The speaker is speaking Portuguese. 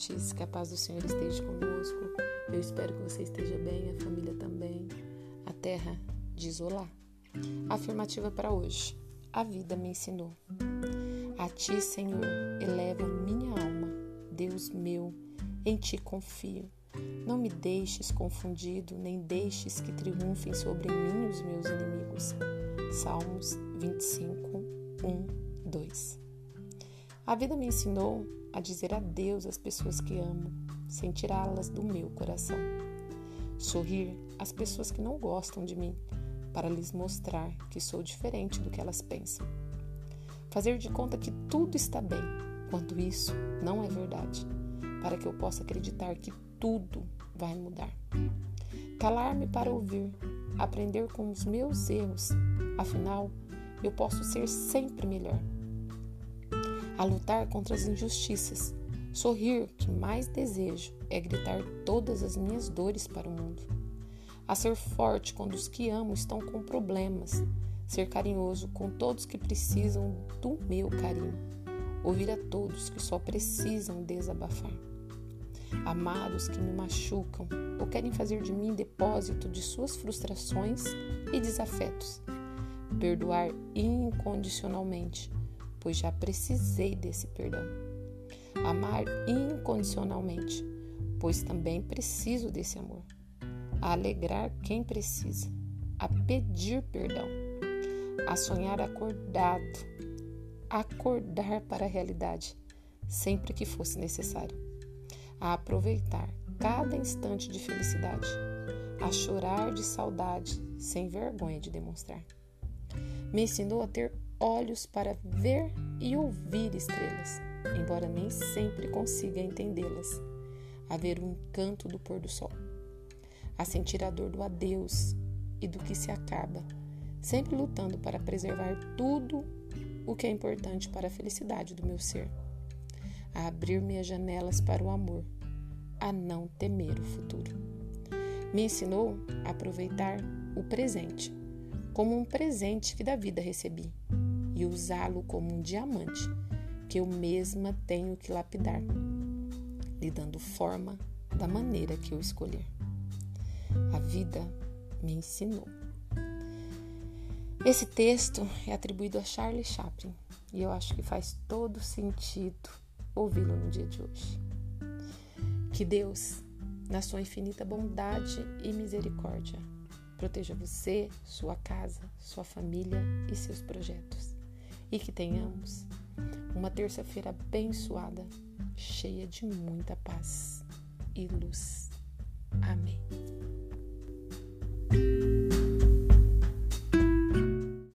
ouvintes, que a paz do Senhor esteja conosco. Eu espero que você esteja bem, a família também. A terra diz olá. Afirmativa para hoje. A vida me ensinou. A ti, Senhor, eleva minha alma. Deus meu, em ti confio. Não me deixes confundido, nem deixes que triunfem sobre mim os meus inimigos. Salmos 25, 1, 2. A vida me ensinou a dizer adeus às pessoas que amo, sem tirá-las do meu coração. Sorrir às pessoas que não gostam de mim, para lhes mostrar que sou diferente do que elas pensam. Fazer de conta que tudo está bem, quando isso não é verdade, para que eu possa acreditar que tudo vai mudar. Calar-me para ouvir, aprender com os meus erros, afinal, eu posso ser sempre melhor a lutar contra as injustiças. Sorrir, que mais desejo, é gritar todas as minhas dores para o mundo. A ser forte quando os que amo estão com problemas. Ser carinhoso com todos que precisam do meu carinho. Ouvir a todos que só precisam desabafar. Amar os que me machucam ou querem fazer de mim depósito de suas frustrações e desafetos. Perdoar incondicionalmente pois já precisei desse perdão. Amar incondicionalmente, pois também preciso desse amor. A alegrar quem precisa, a pedir perdão, a sonhar acordado, acordar para a realidade, sempre que fosse necessário, a aproveitar cada instante de felicidade, a chorar de saudade sem vergonha de demonstrar. Me ensinou a ter olhos para ver e ouvir estrelas, embora nem sempre consiga entendê-las, a ver o encanto do pôr do sol, a sentir a dor do adeus e do que se acaba, sempre lutando para preservar tudo o que é importante para a felicidade do meu ser, a abrir minhas janelas para o amor, a não temer o futuro. Me ensinou a aproveitar o presente como um presente que da vida recebi e usá-lo como um diamante que eu mesma tenho que lapidar, lhe dando forma da maneira que eu escolher. A vida me ensinou. Esse texto é atribuído a Charlie Chaplin e eu acho que faz todo sentido ouvi-lo no dia de hoje. Que Deus, na sua infinita bondade e misericórdia, proteja você, sua casa, sua família e seus projetos e que tenhamos uma terça-feira abençoada, cheia de muita paz e luz. Amém.